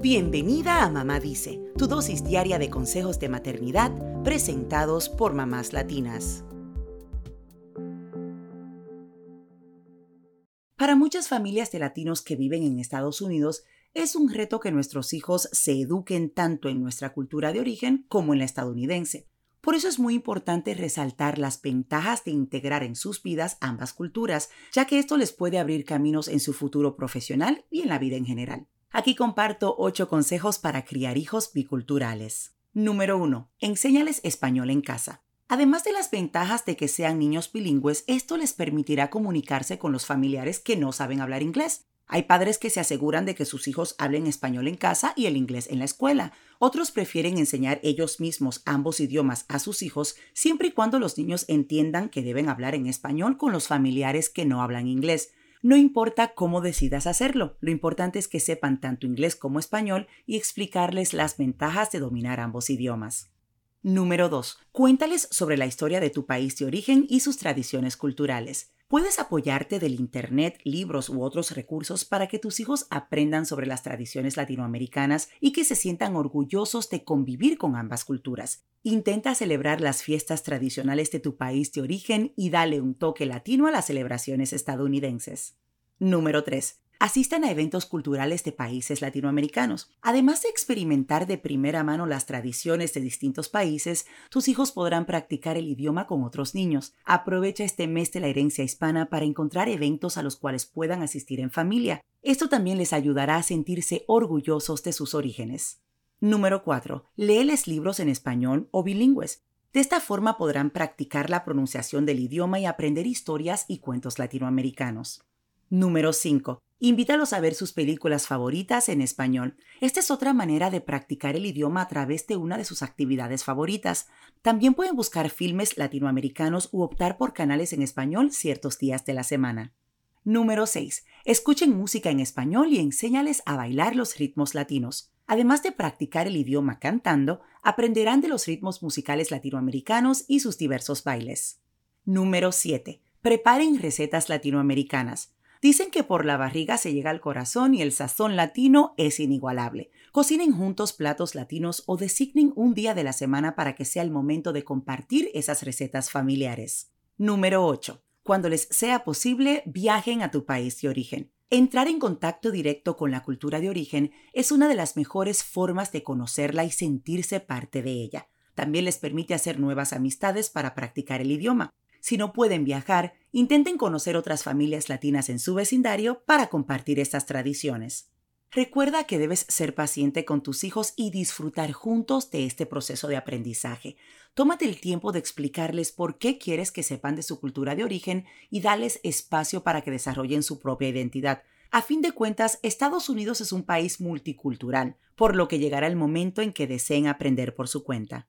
Bienvenida a Mamá Dice, tu dosis diaria de consejos de maternidad presentados por mamás latinas. Para muchas familias de latinos que viven en Estados Unidos, es un reto que nuestros hijos se eduquen tanto en nuestra cultura de origen como en la estadounidense. Por eso es muy importante resaltar las ventajas de integrar en sus vidas ambas culturas, ya que esto les puede abrir caminos en su futuro profesional y en la vida en general. Aquí comparto 8 consejos para criar hijos biculturales. Número 1. Enséñales español en casa. Además de las ventajas de que sean niños bilingües, esto les permitirá comunicarse con los familiares que no saben hablar inglés. Hay padres que se aseguran de que sus hijos hablen español en casa y el inglés en la escuela. Otros prefieren enseñar ellos mismos ambos idiomas a sus hijos siempre y cuando los niños entiendan que deben hablar en español con los familiares que no hablan inglés. No importa cómo decidas hacerlo, lo importante es que sepan tanto inglés como español y explicarles las ventajas de dominar ambos idiomas. Número 2. Cuéntales sobre la historia de tu país de origen y sus tradiciones culturales. Puedes apoyarte del Internet, libros u otros recursos para que tus hijos aprendan sobre las tradiciones latinoamericanas y que se sientan orgullosos de convivir con ambas culturas. Intenta celebrar las fiestas tradicionales de tu país de origen y dale un toque latino a las celebraciones estadounidenses. Número 3. Asistan a eventos culturales de países latinoamericanos. Además de experimentar de primera mano las tradiciones de distintos países, tus hijos podrán practicar el idioma con otros niños. Aprovecha este mes de la herencia hispana para encontrar eventos a los cuales puedan asistir en familia. Esto también les ayudará a sentirse orgullosos de sus orígenes. Número 4. Léeles libros en español o bilingües. De esta forma podrán practicar la pronunciación del idioma y aprender historias y cuentos latinoamericanos. Número 5. Invítalos a ver sus películas favoritas en español. Esta es otra manera de practicar el idioma a través de una de sus actividades favoritas. También pueden buscar filmes latinoamericanos u optar por canales en español ciertos días de la semana. Número 6. Escuchen música en español y enséñales a bailar los ritmos latinos. Además de practicar el idioma cantando, aprenderán de los ritmos musicales latinoamericanos y sus diversos bailes. Número 7. Preparen recetas latinoamericanas. Dicen que por la barriga se llega al corazón y el sazón latino es inigualable. Cocinen juntos platos latinos o designen un día de la semana para que sea el momento de compartir esas recetas familiares. Número 8. Cuando les sea posible, viajen a tu país de origen. Entrar en contacto directo con la cultura de origen es una de las mejores formas de conocerla y sentirse parte de ella. También les permite hacer nuevas amistades para practicar el idioma. Si no pueden viajar, intenten conocer otras familias latinas en su vecindario para compartir estas tradiciones. Recuerda que debes ser paciente con tus hijos y disfrutar juntos de este proceso de aprendizaje. Tómate el tiempo de explicarles por qué quieres que sepan de su cultura de origen y dales espacio para que desarrollen su propia identidad. A fin de cuentas, Estados Unidos es un país multicultural, por lo que llegará el momento en que deseen aprender por su cuenta.